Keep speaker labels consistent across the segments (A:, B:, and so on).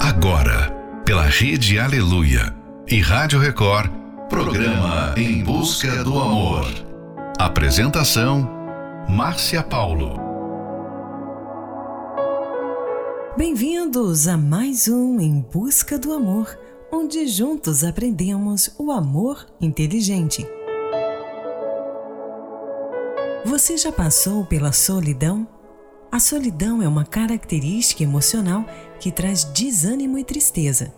A: Agora, pela Rede Aleluia e Rádio Record, programa Em Busca do Amor. Apresentação: Márcia Paulo.
B: Bem-vindos a mais um Em Busca do Amor, onde juntos aprendemos o amor inteligente. Você já passou pela solidão? A solidão é uma característica emocional que traz desânimo e tristeza.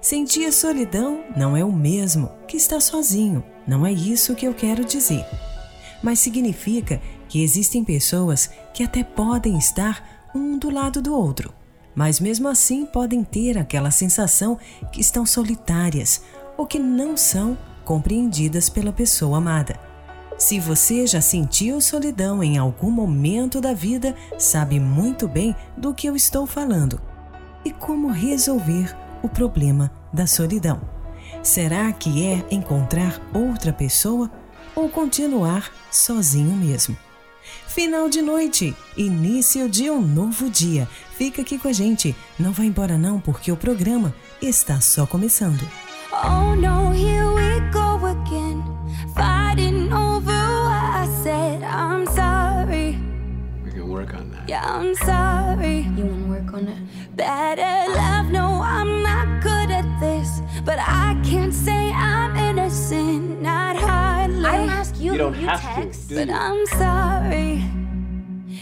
B: Sentir solidão não é o mesmo que estar sozinho, não é isso que eu quero dizer. Mas significa que existem pessoas que até podem estar um do lado do outro, mas mesmo assim podem ter aquela sensação que estão solitárias ou que não são compreendidas pela pessoa amada. Se você já sentiu solidão em algum momento da vida, sabe muito bem do que eu estou falando e como resolver o problema da solidão. Será que é encontrar outra pessoa ou continuar sozinho mesmo? Final de noite, início de um novo dia. Fica aqui com a gente, não vá embora não, porque o programa está só começando. Oh no, I'm sorry.
C: You wanna work on it?
B: Better love, no, I'm not good at this, but I can't say I'm innocent, not hardly.
C: I don't ask you.
D: You don't
C: you
D: have
C: text.
D: to, do
B: But
D: you?
B: I'm sorry.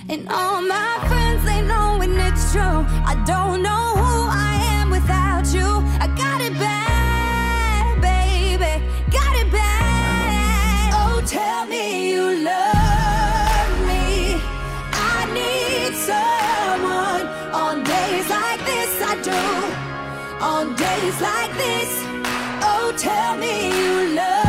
B: And all my friends, they know when it's true. I don't know who I am without you. I got it bad, Days like this. Oh, tell me you love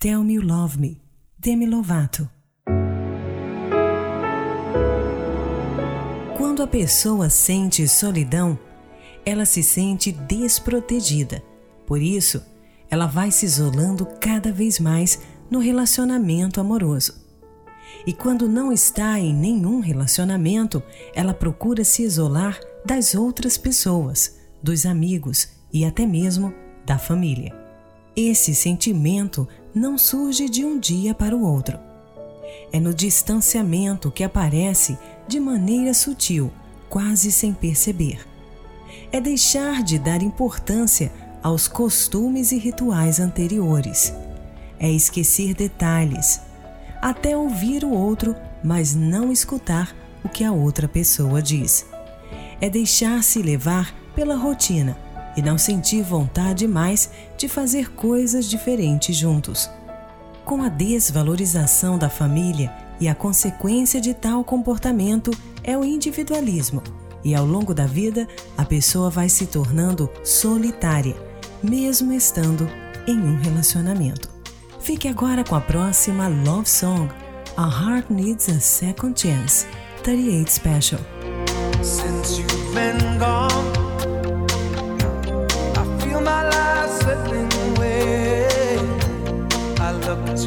B: Tell Me You Love Me,
E: Demi Lovato. Quando a pessoa sente solidão, ela se sente desprotegida. Por isso, ela vai se isolando cada vez mais no relacionamento amoroso. E quando não está em nenhum relacionamento, ela procura se isolar das outras pessoas, dos amigos e até mesmo da família. Esse sentimento não surge de um dia para o outro. É no distanciamento que aparece de maneira sutil, quase sem perceber. É deixar de dar importância aos costumes e rituais anteriores. É esquecer detalhes, até ouvir o outro, mas não escutar o que a outra pessoa diz. É deixar-se levar pela rotina e não sentir vontade mais de fazer coisas diferentes juntos. Com a desvalorização da família e a consequência de tal comportamento é o individualismo, e ao longo da vida a pessoa vai se tornando solitária, mesmo estando em um relacionamento. Fique agora com a próxima Love Song, A Heart Needs a Second Chance, 38 Special.
F: I look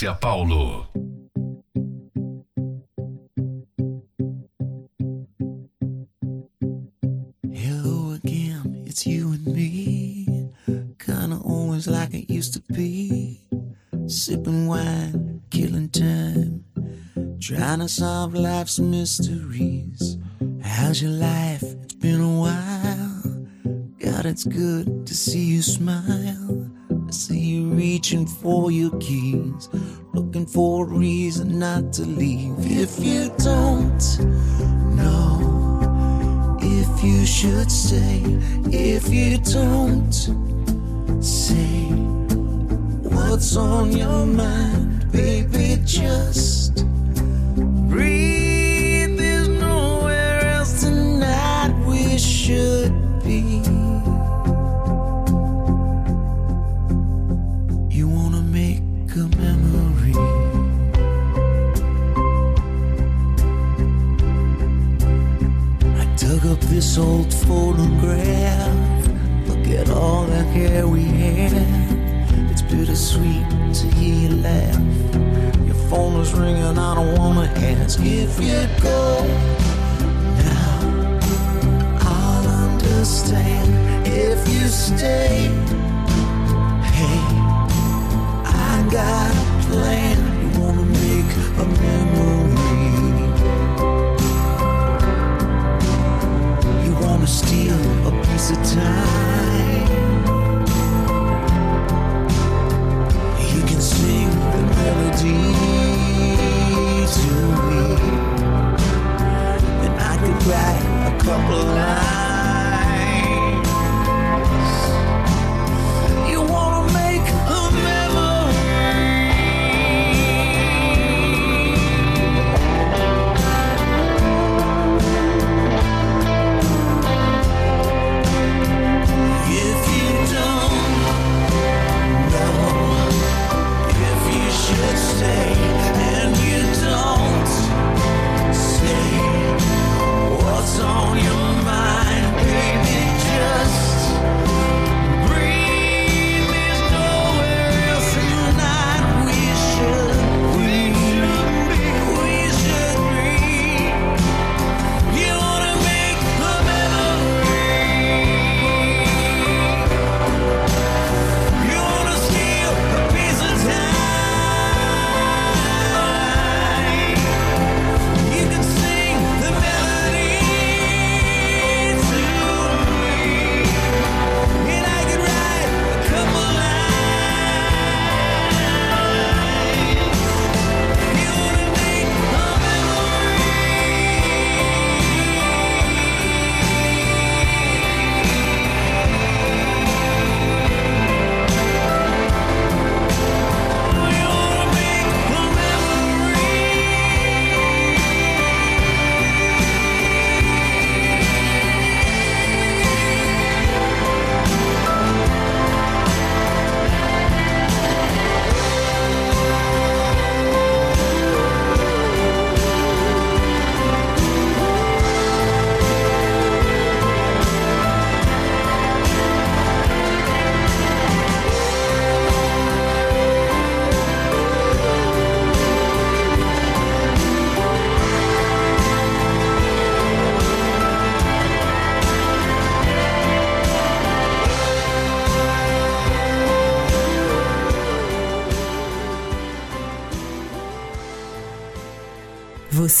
G: Márcia Paulo.
H: Hello again, it's you and me. Kinda always like it used to be. Sipping wine, killing time. Trying to solve life's mysteries. How's your life? It's been a while. God, it's good to see you smile. I see you reaching for your keys. Looking for a reason not to leave. If you don't know if you should stay, if you don't say what's on your mind, baby, just this old photograph. Look at all the hair we had. It's bittersweet to hear you laugh. Your phone is ringing, I don't wanna ask if you'd go. Now I'll understand if you stay. Hey, I got a plan. You wanna make a memory. A of time. You can sing the melody to me. And I write a couple lines.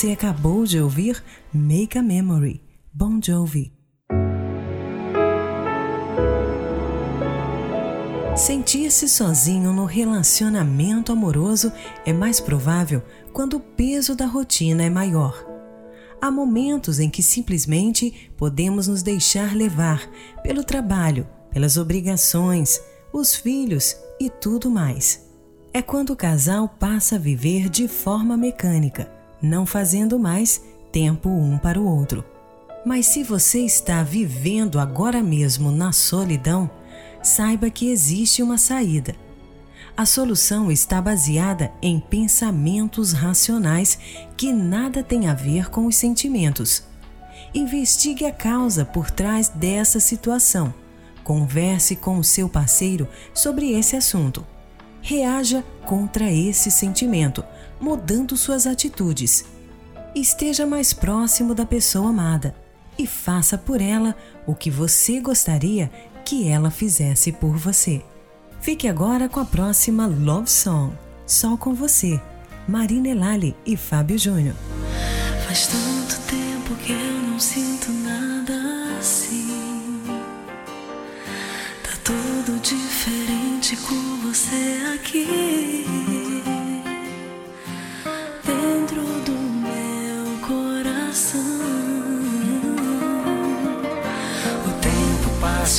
E: Você acabou de ouvir Make a Memory, Bon Jovi. Sentir-se sozinho no relacionamento amoroso é mais provável quando o peso da rotina é maior. Há momentos em que simplesmente podemos nos deixar levar pelo trabalho, pelas obrigações, os filhos e tudo mais. É quando o casal passa a viver de forma mecânica, não fazendo mais tempo um para o outro. Mas se você está vivendo agora mesmo na solidão, saiba que existe uma saída. A solução está baseada em pensamentos racionais que nada tem a ver com os sentimentos. Investigue a causa por trás dessa situação. Converse com o seu parceiro sobre esse assunto. Reaja contra esse sentimento, mudando suas atitudes. Esteja mais próximo da pessoa amada e faça por ela o que você gostaria que ela fizesse por você. Fique agora com a próxima Love Song, Só com Você, Marina Elali e Fábio Júnior.
I: Faz tanto tempo que eu não sinto nada assim. Tá tudo diferente com você aqui.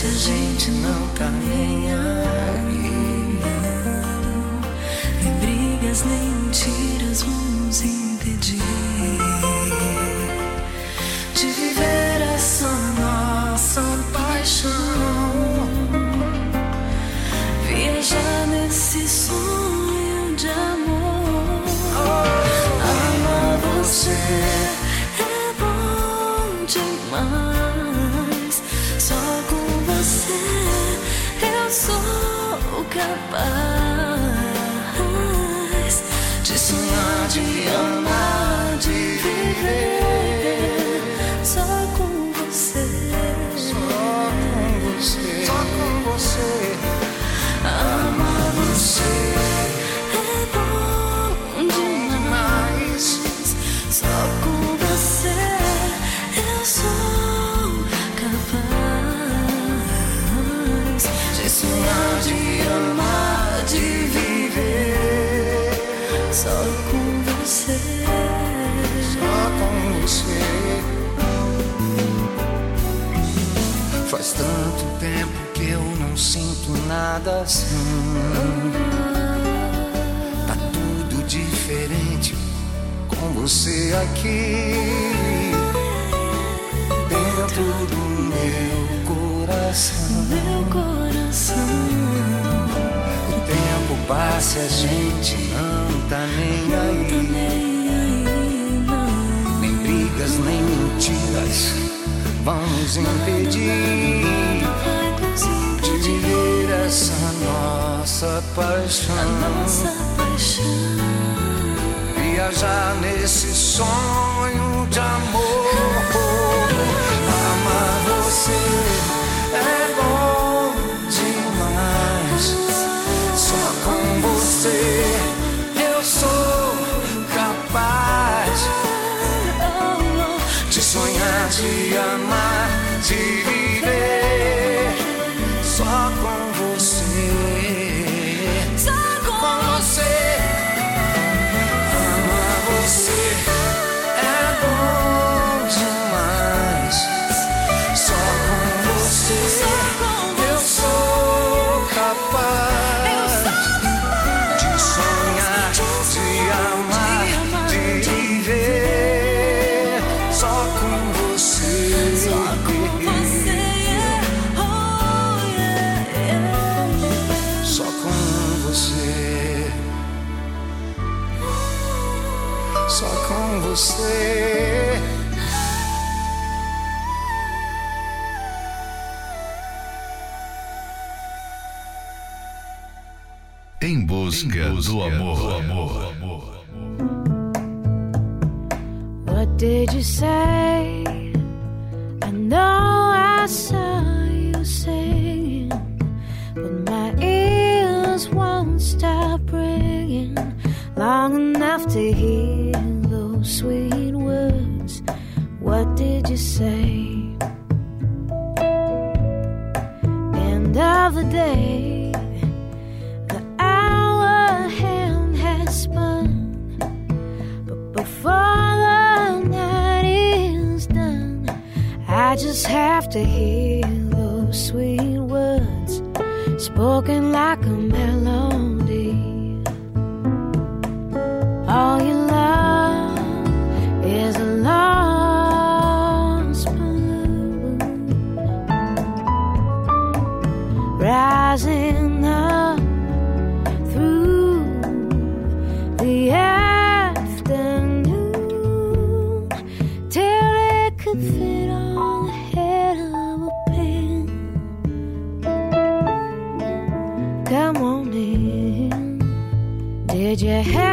I: Tempo passa e a gente não tá nem aí. Nem brigas, nem mentiras
J: lullaby tanto tempo que eu não sinto nada assim. Tá tudo diferente com você aqui. Dentro do meu coração.
I: Meu coração.
J: O tempo passa e a gente não tá nem
I: Tá
J: aí.
I: nem
J: brigas, nem mentiras vão nos impedir nossa paixão.
I: nossa paixão.
J: Viajar nesse sonho de amor.
K: I saw you singing, but my ears won't stop ringing long enough to hear those sweet to hear those sweet words spoken like Did you have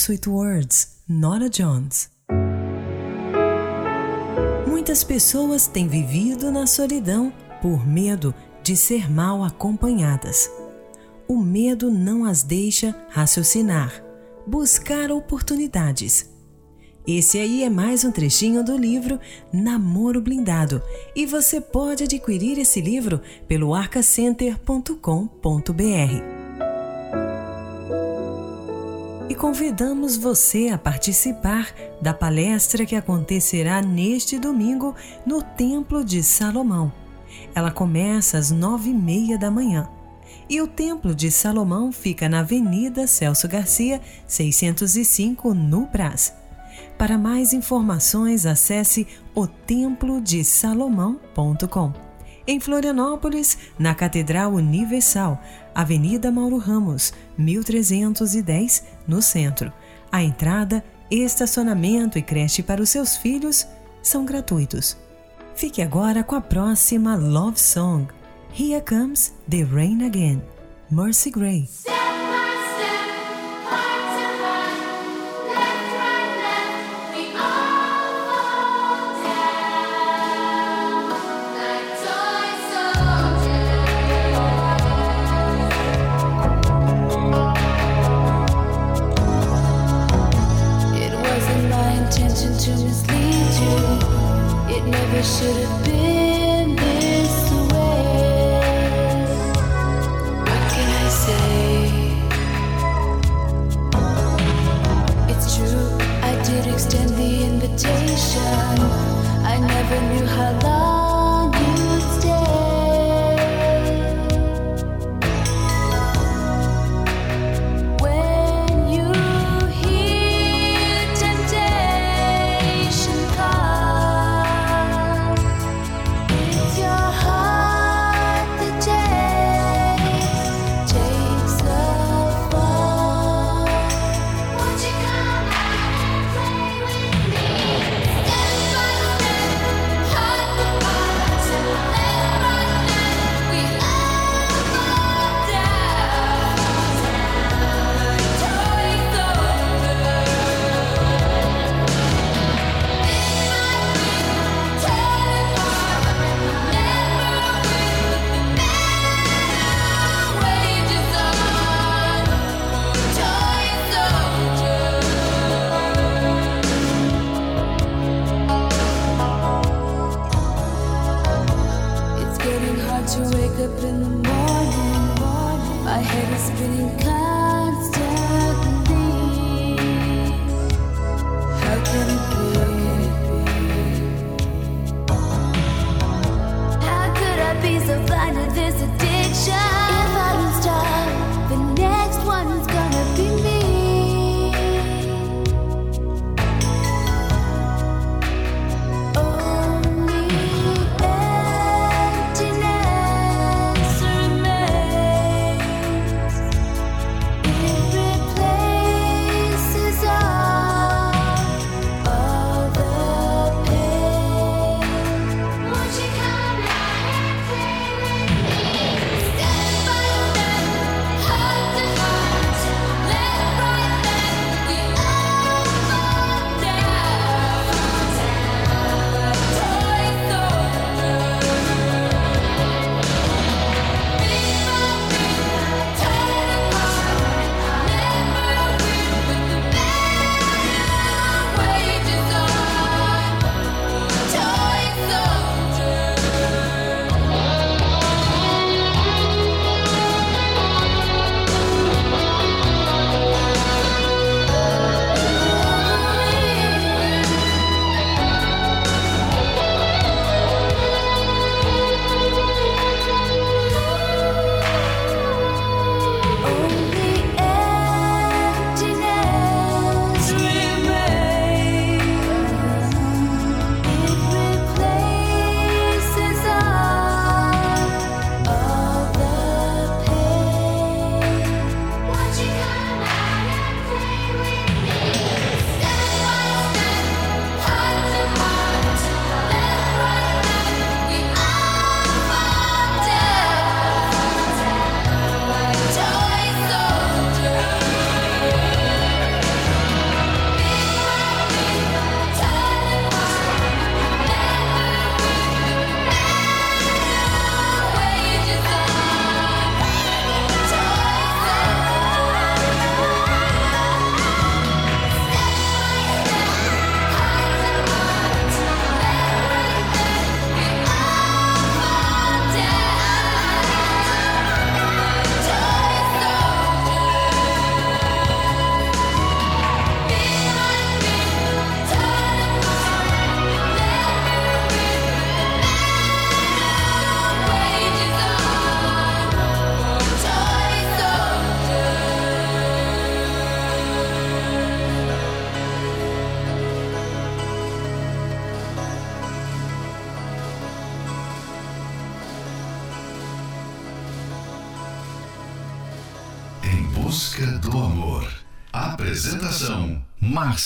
K: Sweet Words,
E: Nora Jones. Muitas pessoas têm vivido na solidão por medo de ser mal acompanhadas. O medo não as deixa raciocinar, buscar oportunidades. Esse aí é mais um trechinho do livro Namoro Blindado e você pode adquirir esse livro pelo arcacenter.com.br. convidamos você a participar da palestra que acontecerá neste domingo no Templo de Salomão. Ela começa às nove e meia da manhã. E o Templo de Salomão fica na Avenida Celso Garcia, 605, no Brás. Para mais informações, acesse otemplodesalomão.com. Em Florianópolis, na Catedral Universal, Avenida Mauro Ramos, 1310, no centro. A entrada, estacionamento e creche para os seus filhos são gratuitos. Fique agora com a próxima Love Song. Here Comes the Rain Again, Mercy Gray.
K: I say? It's true, I did extend the invitation. I never knew how long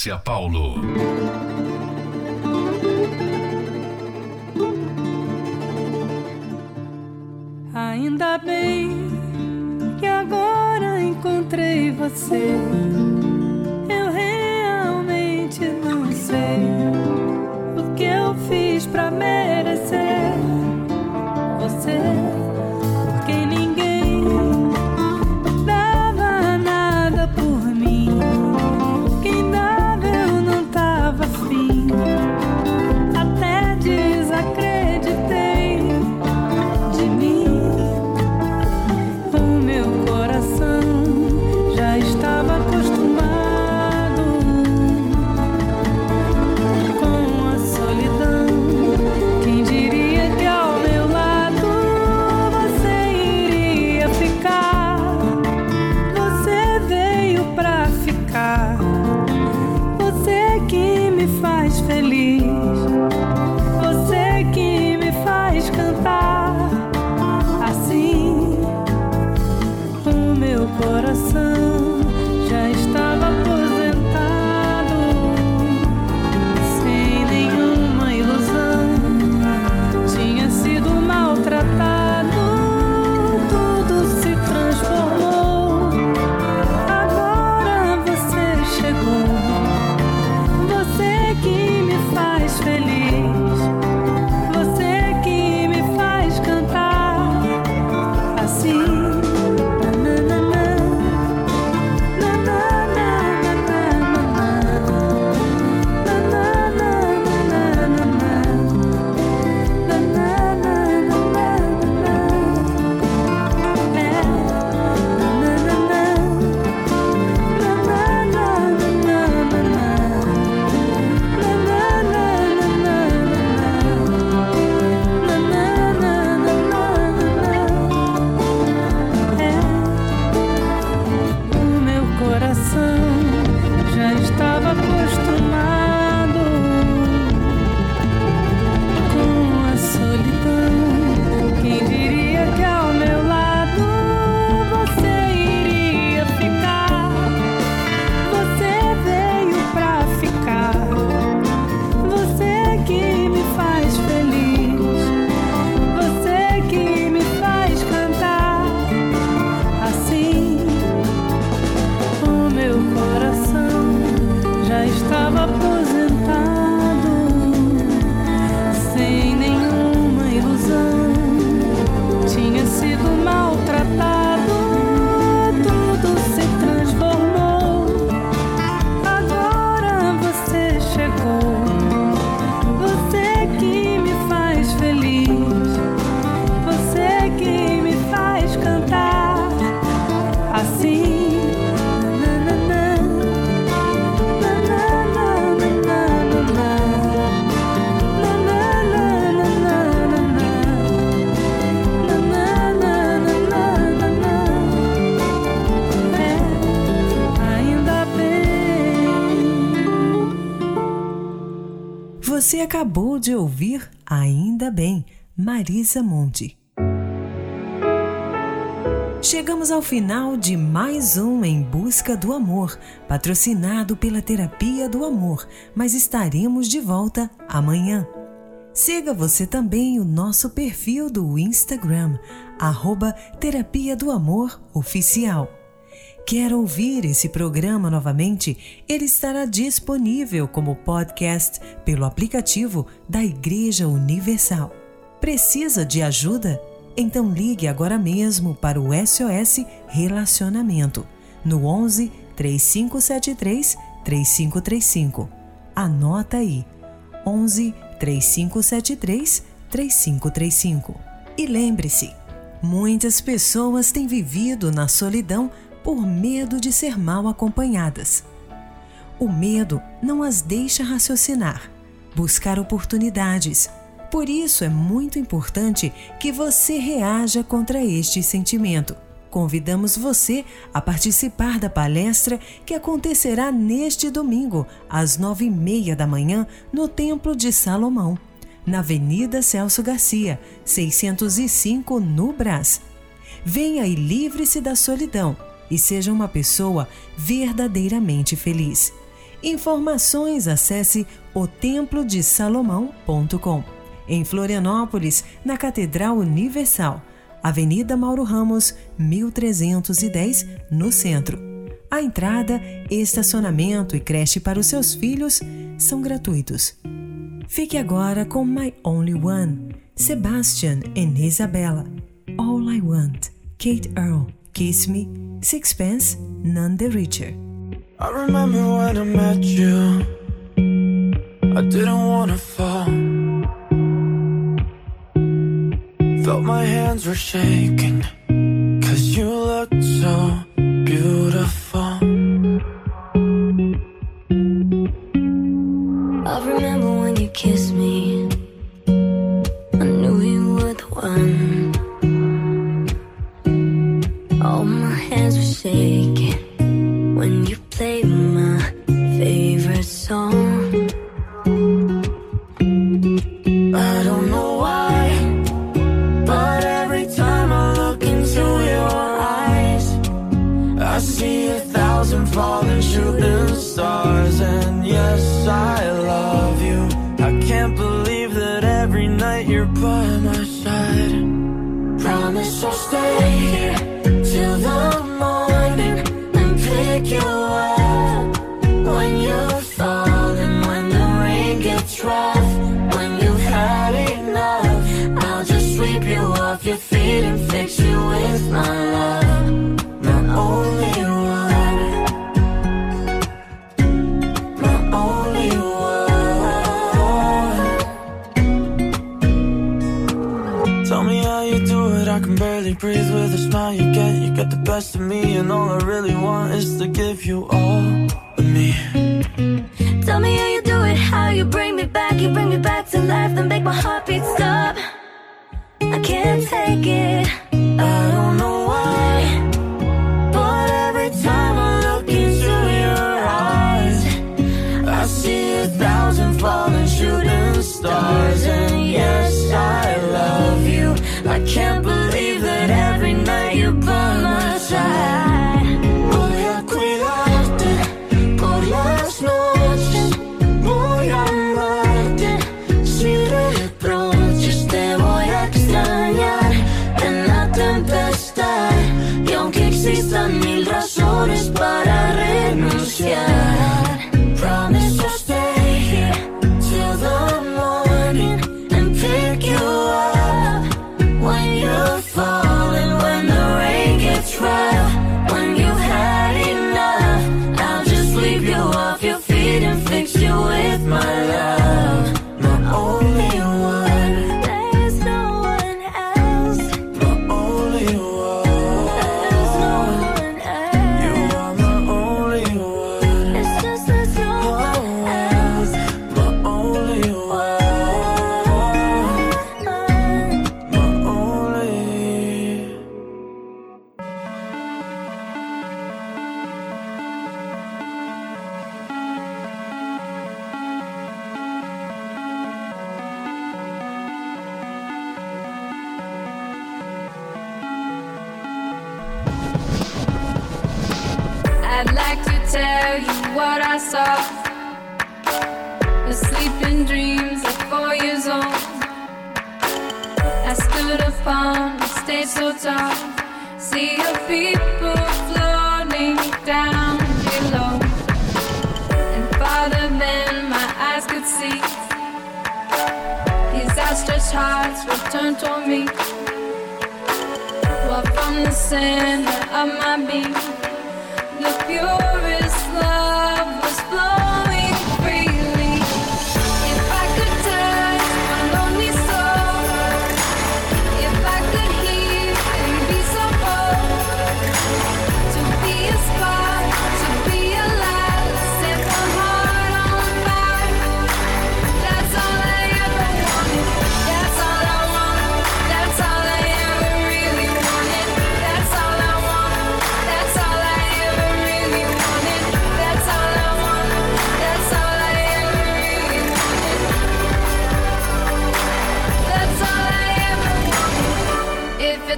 G: Márcia Paulo.
K: Bem,
E: Marisa Monte. Chegamos ao final de mais um Em Busca do Amor, patrocinado pela Terapia do Amor, mas estaremos de volta amanhã. Siga você também o nosso perfil do Instagram, arroba Terapia do Amor Oficial. Quer ouvir esse programa novamente? Ele estará disponível como podcast pelo aplicativo da Igreja Universal. Precisa de ajuda? Então ligue agora mesmo para o SOS Relacionamento no 11 3573 3535. Anota aí. 11 3573 3535. E lembre-se, muitas pessoas têm vivido na solidão por medo de ser mal acompanhadas. O medo não as deixa raciocinar, buscar oportunidades. Por isso é muito importante que você reaja contra este sentimento. Convidamos você a participar da palestra que acontecerá neste domingo, às nove e meia da manhã, no Templo de Salomão, na Avenida Celso Garcia, 605, no Brás. Venha e livre-se da solidão e seja uma pessoa verdadeiramente feliz. Informações acesse otemplodesalomão.com. Em Florianópolis, na Catedral Universal, Avenida Mauro Ramos, 1310, no centro. A entrada, estacionamento e creche para os seus filhos são gratuitos. Fique agora com My Only One, Sebastian e Isabella. All I Want, Kate Earl. Kiss Me, Sixpence, None the Richer.
B: I remember when I met you, I didn't want to fall. Felt my hands were shaking, cause you looked so beautiful.
J: I remember when you kissed.
B: Get the best of me and all I really want is to give you all of me.
J: Tell me how you do it, how you bring me back. You bring me back to life then make my heart beat stop. I can't take it.
B: I don't know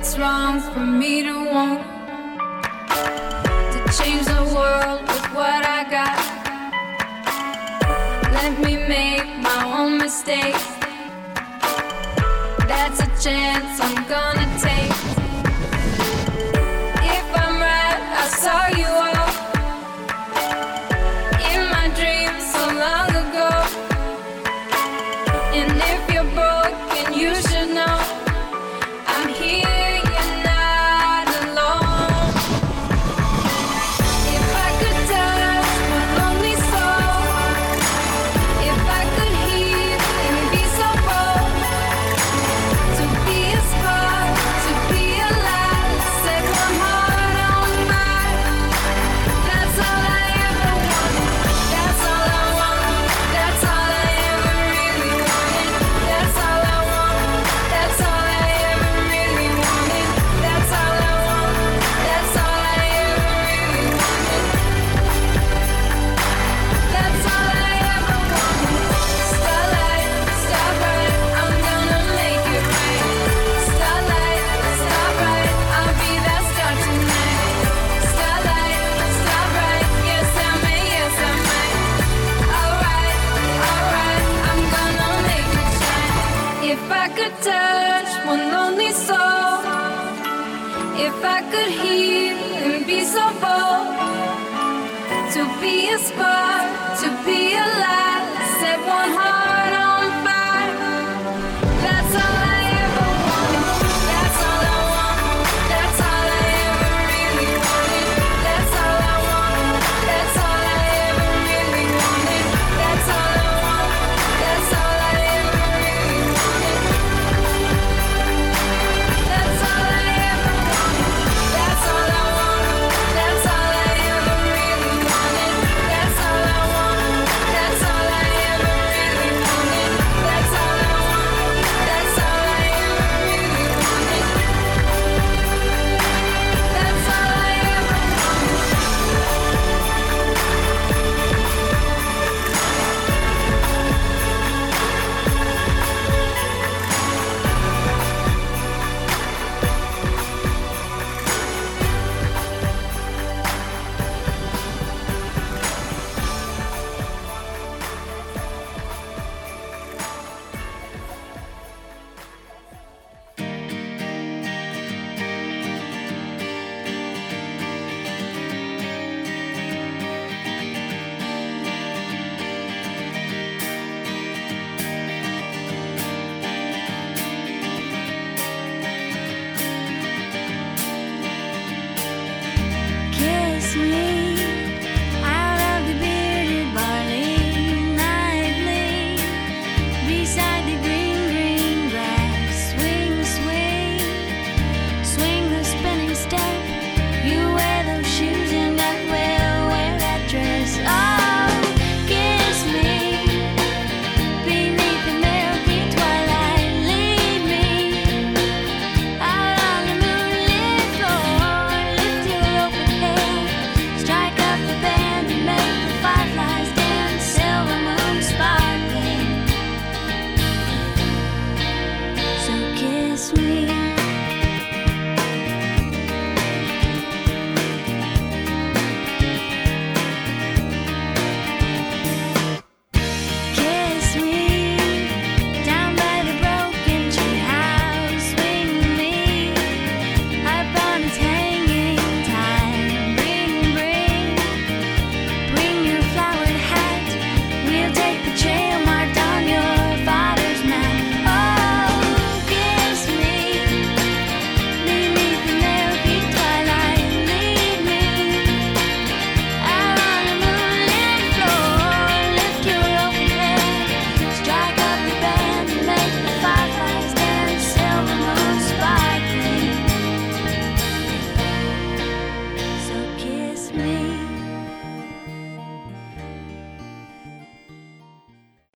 J: it's
L: wrong for me to want to change the world with what I got.
B: Let me make my own mistakes. That's a chance I'm gonna take. could heal and be so bold to be a spark.